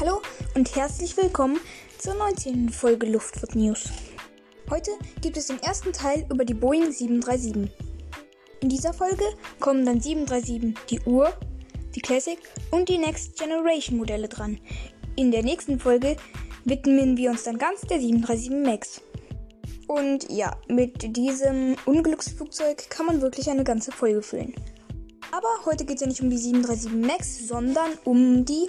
Hallo und herzlich willkommen zur 19. Folge Luftfahrt News. Heute gibt es den ersten Teil über die Boeing 737. In dieser Folge kommen dann 737 die Ur, die Classic und die Next Generation Modelle dran. In der nächsten Folge widmen wir uns dann ganz der 737 MAX. Und ja, mit diesem Unglücksflugzeug kann man wirklich eine ganze Folge füllen. Aber heute geht es ja nicht um die 737 MAX, sondern um die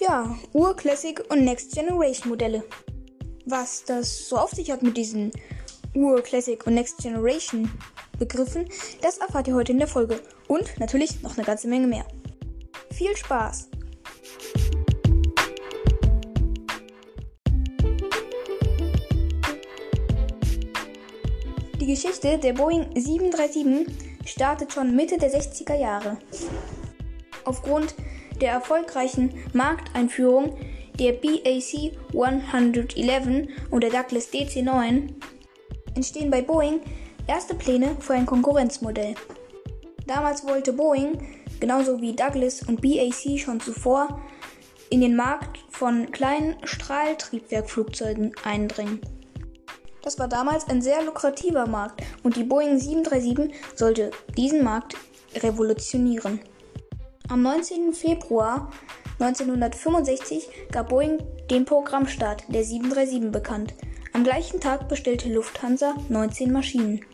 ja, Ur-Classic und Next Generation Modelle. Was das so auf sich hat mit diesen Ur-Classic und Next Generation Begriffen, das erfahrt ihr heute in der Folge. Und natürlich noch eine ganze Menge mehr. Viel Spaß! Die Geschichte der Boeing 737 startet schon Mitte der 60er Jahre. Aufgrund der erfolgreichen Markteinführung der BAC 111 und der Douglas DC-9 entstehen bei Boeing erste Pläne für ein Konkurrenzmodell. Damals wollte Boeing, genauso wie Douglas und BAC schon zuvor, in den Markt von kleinen Strahltriebwerkflugzeugen eindringen. Das war damals ein sehr lukrativer Markt und die Boeing 737 sollte diesen Markt revolutionieren. Am 19. Februar 1965 gab Boeing den Programmstart der 737 bekannt. Am gleichen Tag bestellte Lufthansa 19 Maschinen.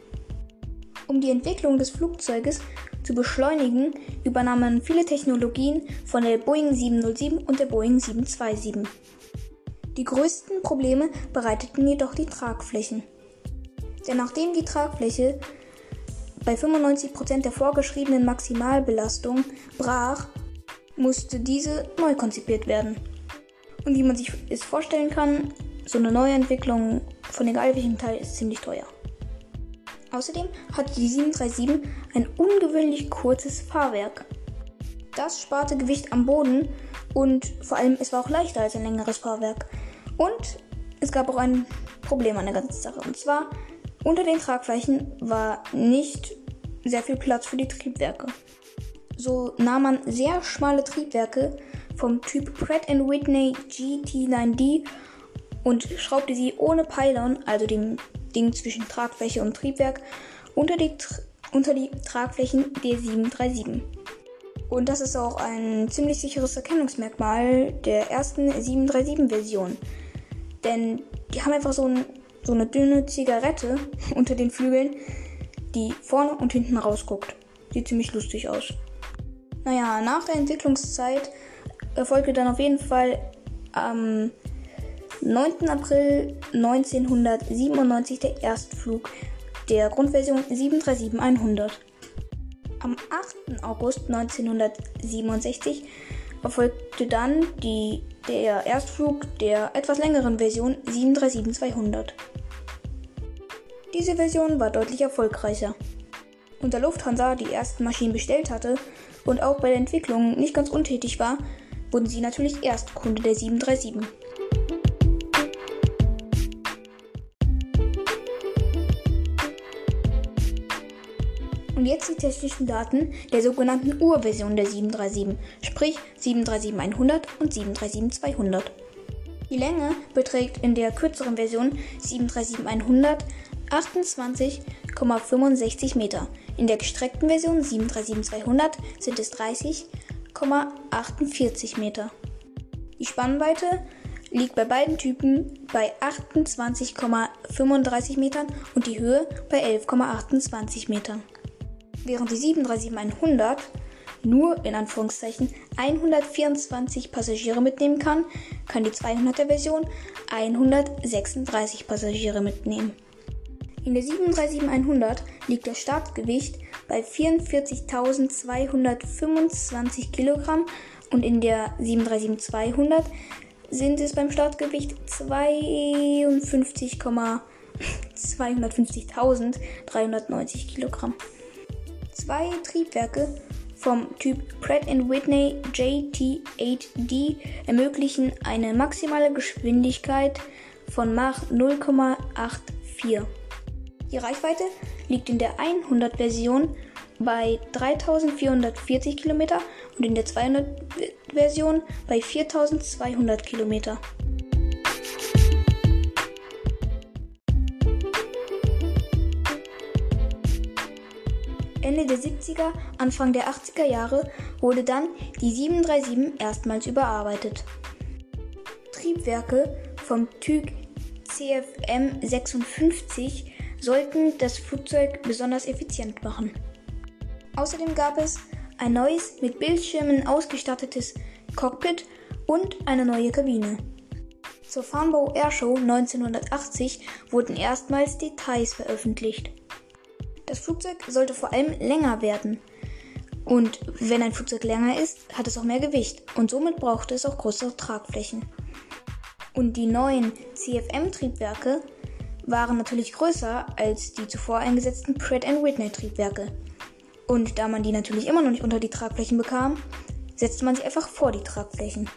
Um die Entwicklung des Flugzeuges zu beschleunigen, übernahmen viele Technologien von der Boeing 707 und der Boeing 727. Die größten Probleme bereiteten jedoch die Tragflächen. Denn nachdem die Tragfläche bei 95% der vorgeschriebenen Maximalbelastung brach, musste diese neu konzipiert werden. Und wie man sich es vorstellen kann, so eine Neuentwicklung von egal welchem Teil ist ziemlich teuer. Außerdem hatte die 737 ein ungewöhnlich kurzes Fahrwerk. Das sparte Gewicht am Boden und vor allem es war auch leichter als ein längeres Fahrwerk. Und es gab auch ein Problem an der ganzen Sache. Und zwar unter den Tragflächen war nicht sehr viel Platz für die Triebwerke. So nahm man sehr schmale Triebwerke vom Typ Pratt Whitney GT9D und schraubte sie ohne Pylon, also dem Ding zwischen Tragfläche und Triebwerk, unter die, unter die Tragflächen der 737. Und das ist auch ein ziemlich sicheres Erkennungsmerkmal der ersten 737-Version. Denn die haben einfach so ein so eine dünne Zigarette unter den Flügeln, die vorne und hinten rausguckt. Sieht ziemlich lustig aus. Naja, nach der Entwicklungszeit erfolgte dann auf jeden Fall am 9. April 1997 der Erstflug der Grundversion 737-100. Am 8. August 1967 erfolgte dann die, der Erstflug der etwas längeren Version 737-200. Diese Version war deutlich erfolgreicher. Und da Lufthansa die ersten Maschinen bestellt hatte und auch bei der Entwicklung nicht ganz untätig war, wurden sie natürlich Erstkunde der 737. Und jetzt die technischen Daten der sogenannten Urversion der 737, sprich 737-100 und 737-200. Die Länge beträgt in der kürzeren Version 737-100 28,65 Meter. In der gestreckten Version 737-200 sind es 30,48 Meter. Die Spannweite liegt bei beiden Typen bei 28,35 Metern und die Höhe bei 11,28 Metern. Während die 737-100 nur in Anführungszeichen 124 Passagiere mitnehmen kann, kann die 200er Version 136 Passagiere mitnehmen. In der 737-100 liegt das Startgewicht bei 44.225 Kilogramm und in der 737-200 sind es beim Startgewicht 52,250.390 Kilogramm. Zwei Triebwerke vom Typ Pratt Whitney JT8D ermöglichen eine maximale Geschwindigkeit von Mach 0,84. Die Reichweite liegt in der 100-Version bei 3440 Kilometer und in der 200 Version bei 4200 Kilometer. Ende der 70er, Anfang der 80er Jahre wurde dann die 737 erstmals überarbeitet. Triebwerke vom Typ CFM 56 sollten das Flugzeug besonders effizient machen. Außerdem gab es ein neues mit Bildschirmen ausgestattetes Cockpit und eine neue Kabine. Zur Farnborough Airshow 1980 wurden erstmals Details veröffentlicht. Das Flugzeug sollte vor allem länger werden. Und wenn ein Flugzeug länger ist, hat es auch mehr Gewicht und somit brauchte es auch größere Tragflächen. Und die neuen CFM-Triebwerke waren natürlich größer als die zuvor eingesetzten Pratt Whitney Triebwerke. Und da man die natürlich immer noch nicht unter die Tragflächen bekam, setzte man sie einfach vor die Tragflächen.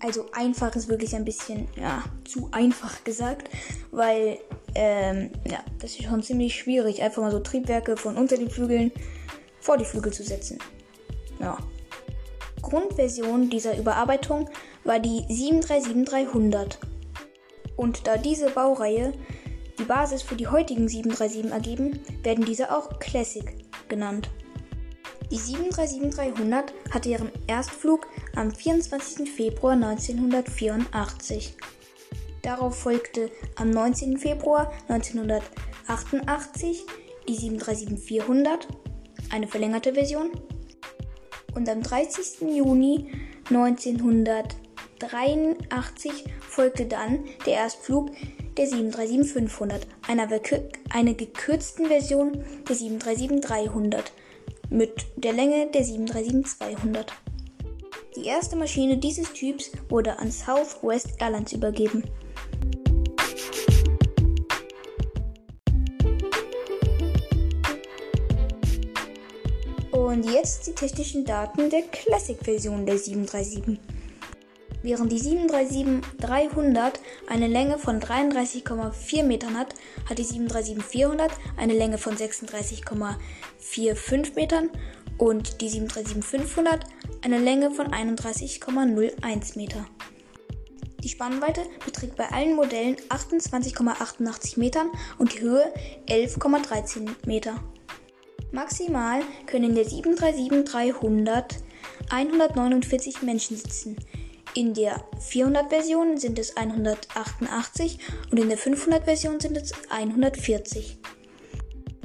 Also einfach ist wirklich ein bisschen, ja, zu einfach gesagt, weil, ähm, ja, das ist schon ziemlich schwierig, einfach mal so Triebwerke von unter den Flügeln vor die Flügel zu setzen. Ja. Grundversion dieser Überarbeitung war die 737-300. Und da diese Baureihe die Basis für die heutigen 737 ergeben, werden diese auch Classic genannt. Die 737-300 hatte ihren Erstflug am 24. Februar 1984. Darauf folgte am 19. Februar 1988 die 737-400, eine verlängerte Version, und am 30. Juni 1983 folgte dann der Erstflug der 737-500, einer, einer gekürzten Version der 737-300 mit der Länge der 737-200. Die erste Maschine dieses Typs wurde an Southwest Airlines übergeben. Und jetzt die technischen Daten der Classic-Version der 737. Während die 737-300 eine Länge von 33,4 Metern hat, hat die 737-400 eine Länge von 36,45 Metern und die 737-500 eine Länge von 31,01 Meter. Die Spannweite beträgt bei allen Modellen 28,88 Metern und die Höhe 11,13 Meter. Maximal können in der 737-300 149 Menschen sitzen. In der 400-Version sind es 188 und in der 500-Version sind es 140.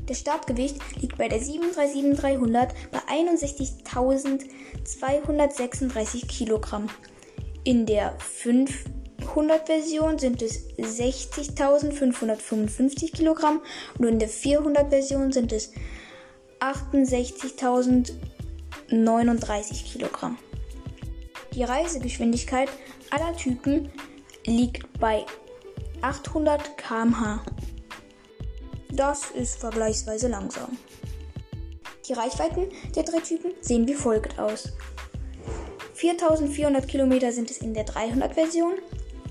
Das Startgewicht liegt bei der 737-300 bei 61.236 Kilogramm. In der 500-Version sind es 60.555 Kilogramm und in der 400-Version sind es 68.039 Kilogramm. Die Reisegeschwindigkeit aller Typen liegt bei 800 km/h. Das ist vergleichsweise langsam. Die Reichweiten der drei Typen sehen wie folgt aus. 4400 Kilometer sind es in der 300 Version,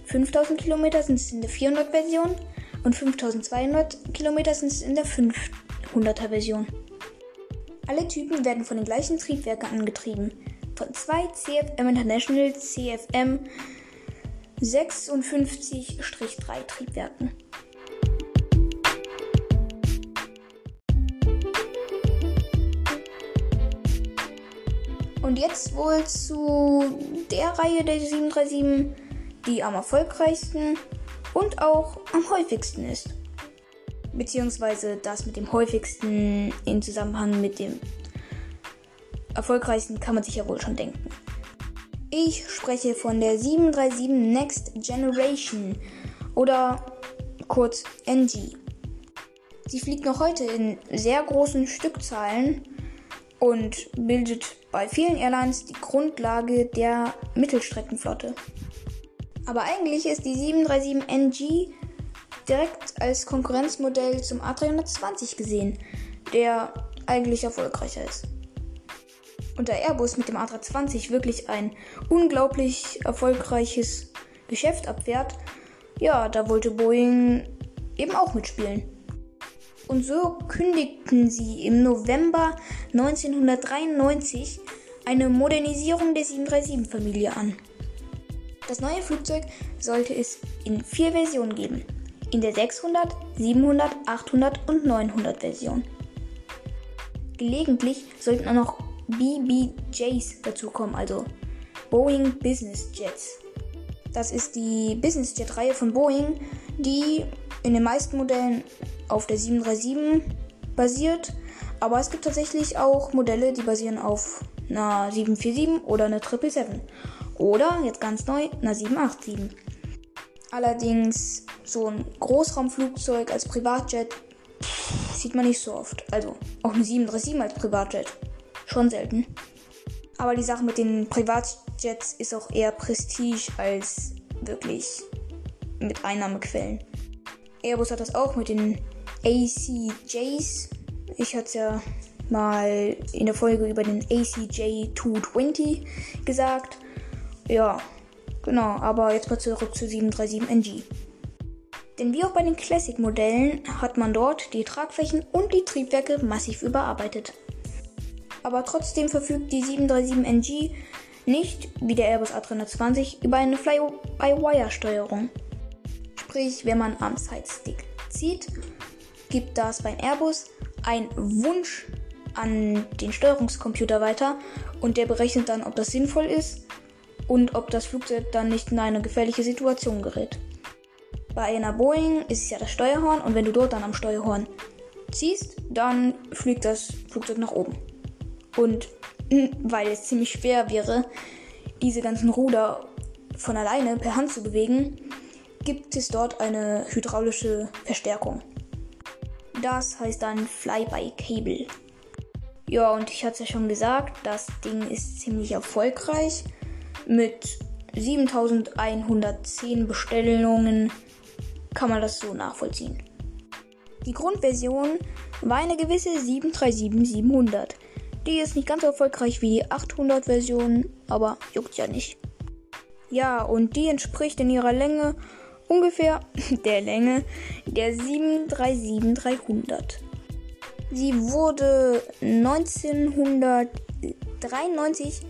5000 Kilometer sind es in der 400 Version und 5200 Kilometer sind es in der 500er Version. Alle Typen werden von den gleichen Triebwerken angetrieben von zwei CFM International CFM 56-3 Triebwerken. Und jetzt wohl zu der Reihe der 737, die am erfolgreichsten und auch am häufigsten ist. Beziehungsweise das mit dem häufigsten in Zusammenhang mit dem erfolgreichsten kann man sich ja wohl schon denken. Ich spreche von der 737 Next Generation oder kurz NG. Sie fliegt noch heute in sehr großen Stückzahlen und bildet bei vielen Airlines die Grundlage der Mittelstreckenflotte. Aber eigentlich ist die 737 NG direkt als Konkurrenzmodell zum A320 gesehen, der eigentlich erfolgreicher ist und da Airbus mit dem A320 wirklich ein unglaublich erfolgreiches Geschäft abwehrt, ja, da wollte Boeing eben auch mitspielen. Und so kündigten sie im November 1993 eine Modernisierung der 737-Familie an. Das neue Flugzeug sollte es in vier Versionen geben. In der 600, 700, 800 und 900 Version. Gelegentlich sollten auch noch BBJs dazukommen, also Boeing Business Jets. Das ist die Business Jet Reihe von Boeing, die in den meisten Modellen auf der 737 basiert. Aber es gibt tatsächlich auch Modelle, die basieren auf einer 747 oder einer 777. Oder, jetzt ganz neu, einer 787. Allerdings so ein Großraumflugzeug als Privatjet sieht man nicht so oft. Also auch eine 737 als Privatjet. Schon selten. Aber die Sache mit den Privatjets ist auch eher Prestige als wirklich mit Einnahmequellen. Airbus hat das auch mit den ACJs. Ich hatte ja mal in der Folge über den ACJ 220 gesagt. Ja, genau, aber jetzt mal zurück zu 737NG. Denn wie auch bei den Classic-Modellen hat man dort die Tragflächen und die Triebwerke massiv überarbeitet. Aber trotzdem verfügt die 737NG nicht, wie der Airbus A320, über eine Fly-by-Wire-Steuerung. Sprich, wenn man am Sidestick zieht, gibt das beim Airbus einen Wunsch an den Steuerungscomputer weiter und der berechnet dann, ob das sinnvoll ist und ob das Flugzeug dann nicht in eine gefährliche Situation gerät. Bei einer Boeing ist es ja das Steuerhorn und wenn du dort dann am Steuerhorn ziehst, dann fliegt das Flugzeug nach oben. Und weil es ziemlich schwer wäre, diese ganzen Ruder von alleine per Hand zu bewegen, gibt es dort eine hydraulische Verstärkung. Das heißt dann Fly-by-Cable. Ja, und ich hatte es ja schon gesagt, das Ding ist ziemlich erfolgreich. Mit 7110 Bestellungen kann man das so nachvollziehen. Die Grundversion war eine gewisse 737-700. Die ist nicht ganz so erfolgreich wie die 800-Version, aber juckt ja nicht. Ja, und die entspricht in ihrer Länge ungefähr der Länge der 737-300. Sie wurde 1993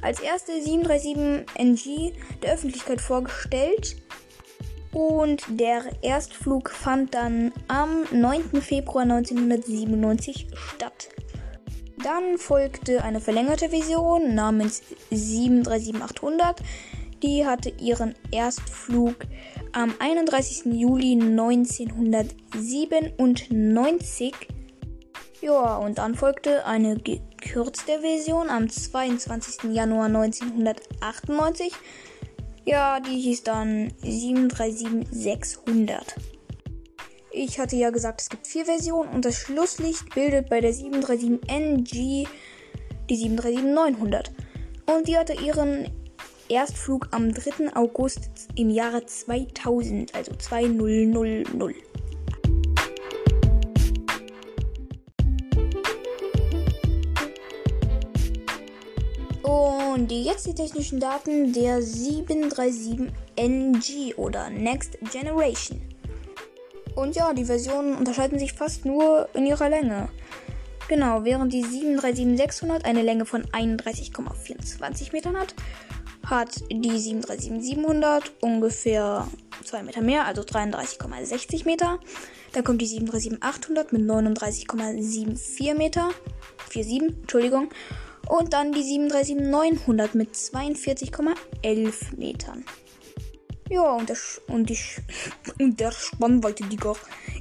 als erste 737NG der Öffentlichkeit vorgestellt und der Erstflug fand dann am 9. Februar 1997 statt. Dann folgte eine verlängerte Version namens 737-800. Die hatte ihren Erstflug am 31. Juli 1997. Ja, und dann folgte eine gekürzte Version am 22. Januar 1998. Ja, die hieß dann 737-600. Ich hatte ja gesagt, es gibt vier Versionen und das Schlusslicht bildet bei der 737NG die 737-900. Und die hatte ihren Erstflug am 3. August im Jahre 2000, also 2000. Und jetzt die technischen Daten der 737NG oder Next Generation. Und ja, die Versionen unterscheiden sich fast nur in ihrer Länge. Genau, während die 737-600 eine Länge von 31,24 Metern hat, hat die 737-700 ungefähr 2 Meter mehr, also 33,60 Meter. Dann kommt die 737-800 mit 39,74 Meter. 47, Entschuldigung. Und dann die 737-900 mit 42,11 Metern. Ja, und, der, und, die, und der Spannweite, Digga.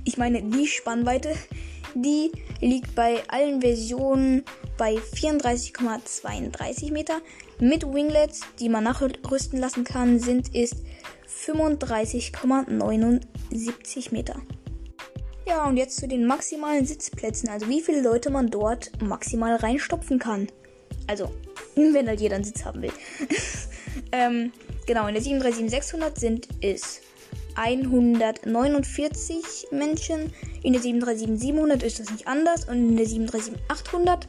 Ich meine, die Spannweite, die liegt bei allen Versionen bei 34,32 Meter. Mit Winglets, die man nachrüsten lassen kann, sind es 35,79 Meter. Ja, und jetzt zu den maximalen Sitzplätzen, also wie viele Leute man dort maximal reinstopfen kann. Also, wenn halt jeder einen Sitz haben will. ähm, genau, in der 737-600 sind es 149 Menschen. In der 737-700 ist das nicht anders. Und in der 737-800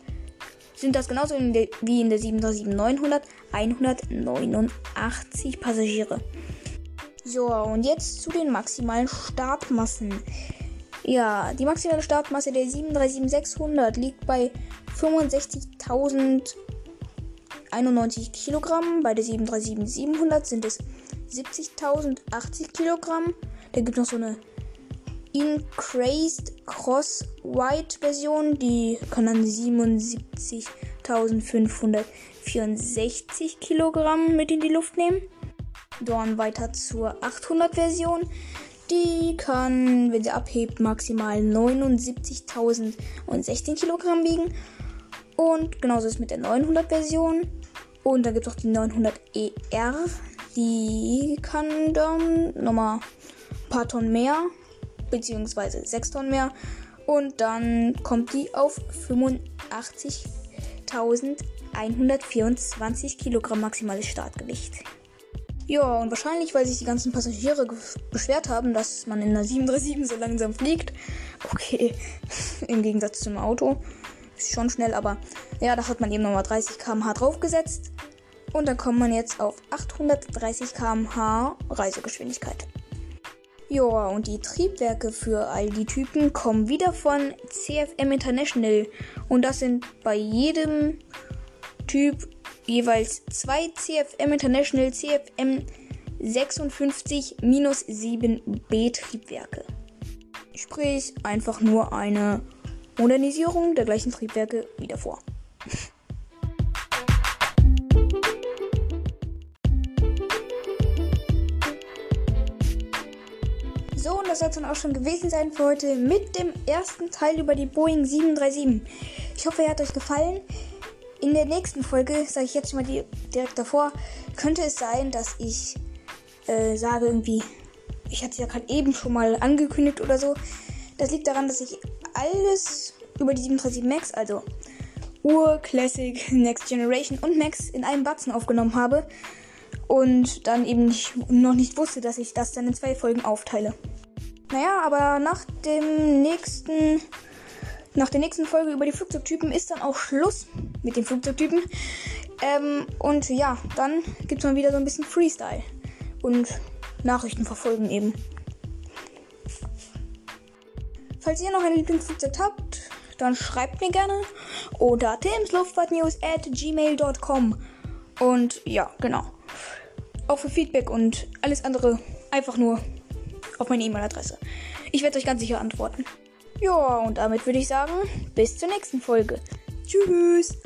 sind das genauso in der, wie in der 737-900 189 Passagiere. So, und jetzt zu den maximalen Startmassen. Ja, die maximale Startmasse der 737-600 liegt bei 65.091 Kilogramm. Bei der 737-700 sind es 70.080 Kilogramm. Da gibt es noch so eine Increased Cross White Version, die kann dann 77.564 Kilogramm mit in die Luft nehmen. Dann weiter zur 800 Version. Die kann, wenn sie abhebt, maximal 79.016 Kilogramm wiegen. Und genauso ist mit der 900 Version. Und dann gibt es auch die 900 ER. Die kann dann nochmal ein paar Tonnen mehr, beziehungsweise 6 Tonnen mehr. Und dann kommt die auf 85.124 Kilogramm maximales Startgewicht. Ja, und wahrscheinlich, weil sich die ganzen Passagiere beschwert haben, dass man in der 737 so langsam fliegt. Okay, im Gegensatz zum Auto. Schon schnell, aber ja, da hat man eben nochmal 30 km/h draufgesetzt. Und dann kommt man jetzt auf 830 km/h Reisegeschwindigkeit. Ja, und die Triebwerke für all die Typen kommen wieder von CFM International. Und das sind bei jedem Typ jeweils zwei CFM International CFM 56-7B Triebwerke. Sprich, einfach nur eine Modernisierung der gleichen Triebwerke wie davor. So, und das soll es dann auch schon gewesen sein für heute mit dem ersten Teil über die Boeing 737. Ich hoffe, er hat euch gefallen. In der nächsten Folge, sage ich jetzt mal direkt davor, könnte es sein, dass ich äh, sage irgendwie, ich hatte es ja gerade eben schon mal angekündigt oder so. Das liegt daran, dass ich alles über die 737 Max, also Ur, Classic, Next Generation und Max in einem Batzen aufgenommen habe und dann eben nicht, noch nicht wusste, dass ich das dann in zwei Folgen aufteile. Naja, aber nach dem nächsten nach der nächsten Folge über die Flugzeugtypen ist dann auch Schluss mit den Flugzeugtypen. Ähm, und ja, dann gibt es mal wieder so ein bisschen Freestyle. Und Nachrichten verfolgen eben. Falls ihr noch ein Lieblingsflugzeug habt, dann schreibt mir gerne. Oder timsluftfahrtnews at gmail.com. Und ja, genau. Auch für Feedback und alles andere einfach nur auf meine E-Mail-Adresse. Ich werde euch ganz sicher antworten. Ja, und damit würde ich sagen, bis zur nächsten Folge. Tschüss.